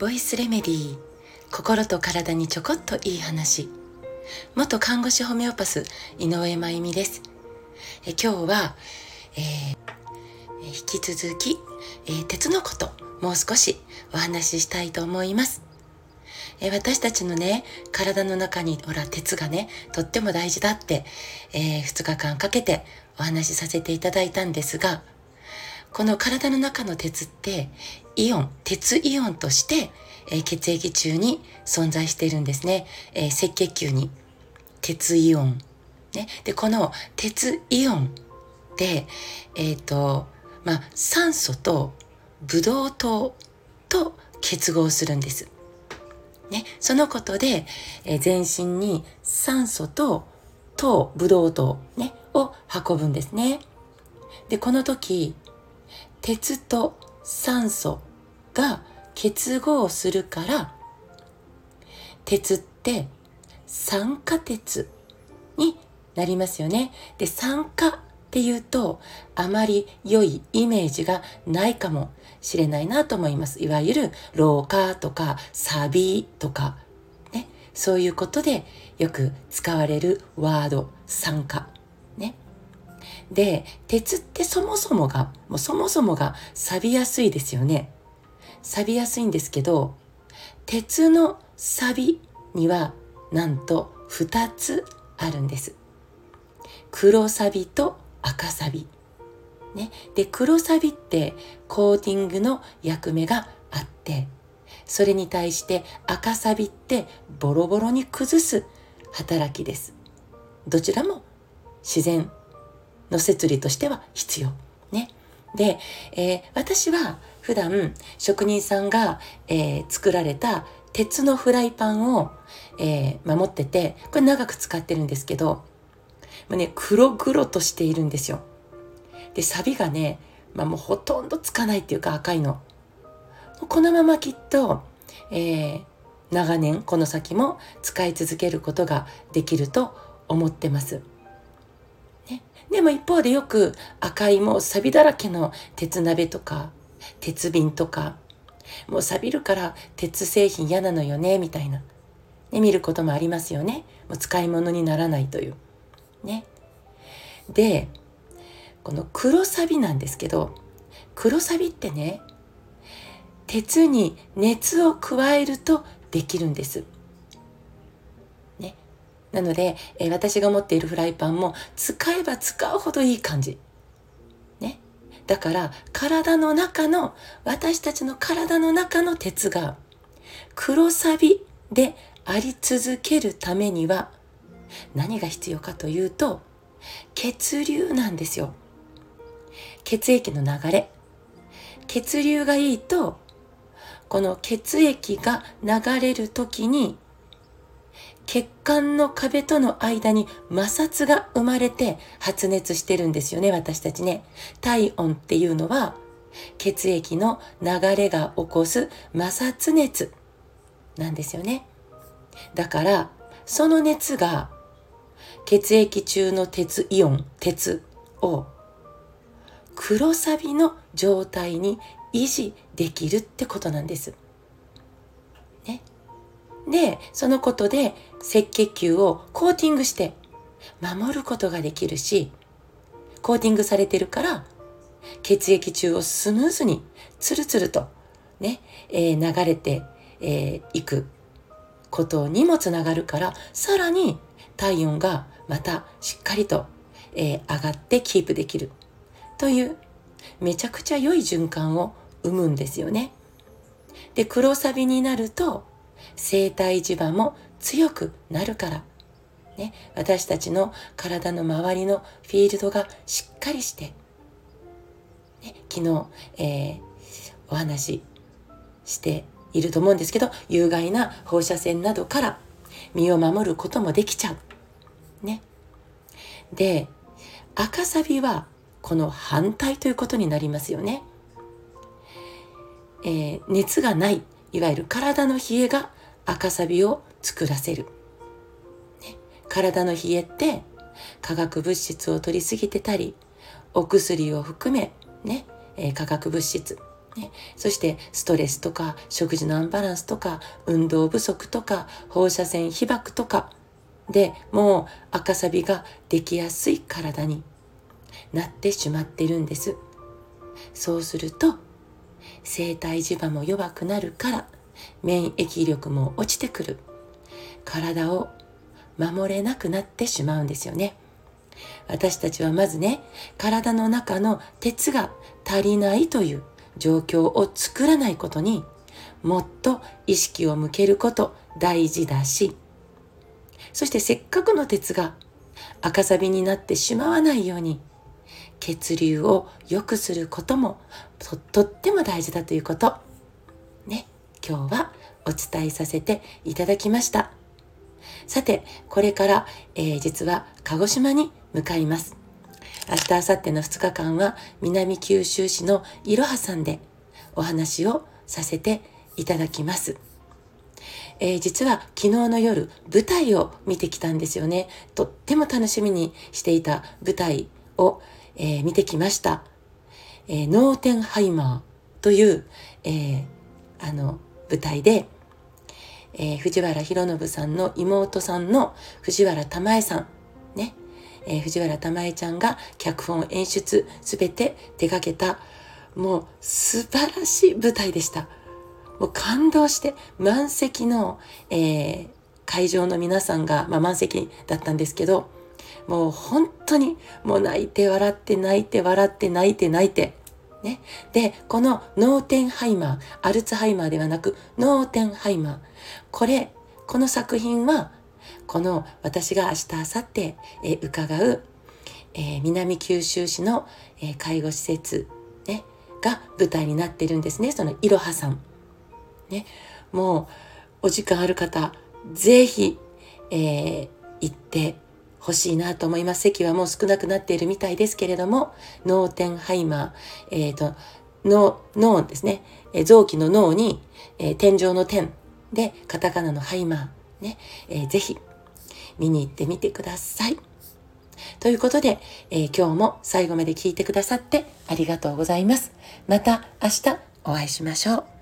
ボイスレメディー心と体にちょこっといい話。元看護師ホメオパス井上真由美です。え今日は、えー、引き続き、えー、鉄のこともう少しお話ししたいと思います。え私たちのね、体の中に、ほら、鉄がね、とっても大事だって、えー、2日間かけてお話しさせていただいたんですが、この体の中の鉄って、イオン、鉄イオンとして、えー、血液中に存在しているんですね。えー、赤血球に鉄イオン。ね。で、この鉄イオンで、えっ、ー、と、まあ、酸素とブドウ糖と結合するんです。ね、そのことで、えー、全身に酸素と糖、ブドウ糖、ね、を運ぶんですね。で、この時、鉄と酸素が結合するから、鉄って酸化鉄になりますよね。で、酸化っていうと、あまり良いイメージがないかもしれないなと思います。いわゆる老化とか錆とか、ね、そういうことでよく使われるワード、酸化。ね。で、鉄ってそもそもが、もうそもそもが錆びやすいですよね。錆びやすいんですけど、鉄の錆にはなんと2つあるんです。黒錆と赤錆。ね。で、黒サビってコーティングの役目があって、それに対して赤サビってボロボロに崩す働きです。どちらも自然の摂理としては必要。ね。で、えー、私は普段職人さんが、えー、作られた鉄のフライパンを、えー、守ってて、これ長く使ってるんですけど、もうね、黒々としているんですよ。で、サビがね、まあもうほとんどつかないっていうか赤いの。このままきっと、えー、長年この先も使い続けることができると思ってます。ね、でも一方でよく赤いもうサビだらけの鉄鍋とか鉄瓶とかもう錆びるから鉄製品嫌なのよねみたいな、ね、見ることもありますよね。もう使い物にならないという。ね。でこの黒サビなんですけど黒サビってね鉄に熱を加えるとできるんです。なので、えー、私が持っているフライパンも使えば使うほどいい感じ。ね。だから体の中の私たちの体の中の鉄が黒サビであり続けるためには何が必要かというと血流なんですよ。血液の流れ血流がいいとこの血液が流れる時に血管の壁との間に摩擦が生まれて発熱してるんですよね、私たちね。体温っていうのは血液の流れが起こす摩擦熱なんですよね。だから、その熱が血液中の鉄イオン、鉄を黒サビの状態に維持できるってことなんです。ね。で、そのことで赤血球をコーティングして守ることができるし、コーティングされてるから血液中をスムーズにツルツルとね、えー、流れてい、えー、くことにもつながるからさらに体温がまたしっかりと、えー、上がってキープできるというめちゃくちゃ良い循環を生むんですよね。で、黒サビになると生体磁場も強くなるから、ね、私たちの体の周りのフィールドがしっかりして、ね、昨日、えー、お話ししていると思うんですけど、有害な放射線などから身を守ることもできちゃう。ね。で、赤サビはこの反対ということになりますよね。えー、熱がない、いわゆる体の冷えが赤サビを作らせる。ね、体の冷えって化学物質を取りすぎてたり、お薬を含め、ね、えー、化学物質、ね、そしてストレスとか食事のアンバランスとか運動不足とか放射線被曝とか。でもう赤サビができやすい体になってしまってるんです。そうすると生体磁場も弱くなるから免疫力も落ちてくる体を守れなくなってしまうんですよね。私たちはまずね、体の中の鉄が足りないという状況を作らないことにもっと意識を向けること大事だし、そしてせっかくの鉄が赤サビになってしまわないように血流を良くすることもととっても大事だということ。ね、今日はお伝えさせていただきました。さて、これから、えー、実は鹿児島に向かいます。明日、明後日の2日間は南九州市のいろはさんでお話をさせていただきます。えー、実は昨日の夜舞台を見てきたんですよね。とっても楽しみにしていた舞台を、えー、見てきました。えー、ノーテンハイマーという、え、あの舞台で、えー、藤原博信さんの妹さんの藤原玉恵さん、ね、えー、藤原玉恵ちゃんが脚本演出すべて手掛けたもう素晴らしい舞台でした。もう感動して満席の、えー、会場の皆さんが、まあ、満席だったんですけどもう本当にもう泣いて笑って泣いて笑って泣いて泣いてね。で、このノーテンハイマー、アルツハイマーではなく、ノーテンハイマー。これ、この作品は、この私が明日、明後日、えー、伺う、えー、南九州市の、えー、介護施設、ね、が舞台になってるんですね。そのいろはさん。ね。もう、お時間ある方、ぜひ、えー、行って欲しいなと思います。席はもう少なくなっているみたいですけれども、ノーテンハイマー、えっ、ー、と、脳、脳ですね。えー、臓器の脳に、えー、天井の天で、カタカナのハイマー、ね、えー、ぜひ見に行ってみてください。ということで、え、今日も最後まで聞いてくださってありがとうございます。また明日お会いしましょう。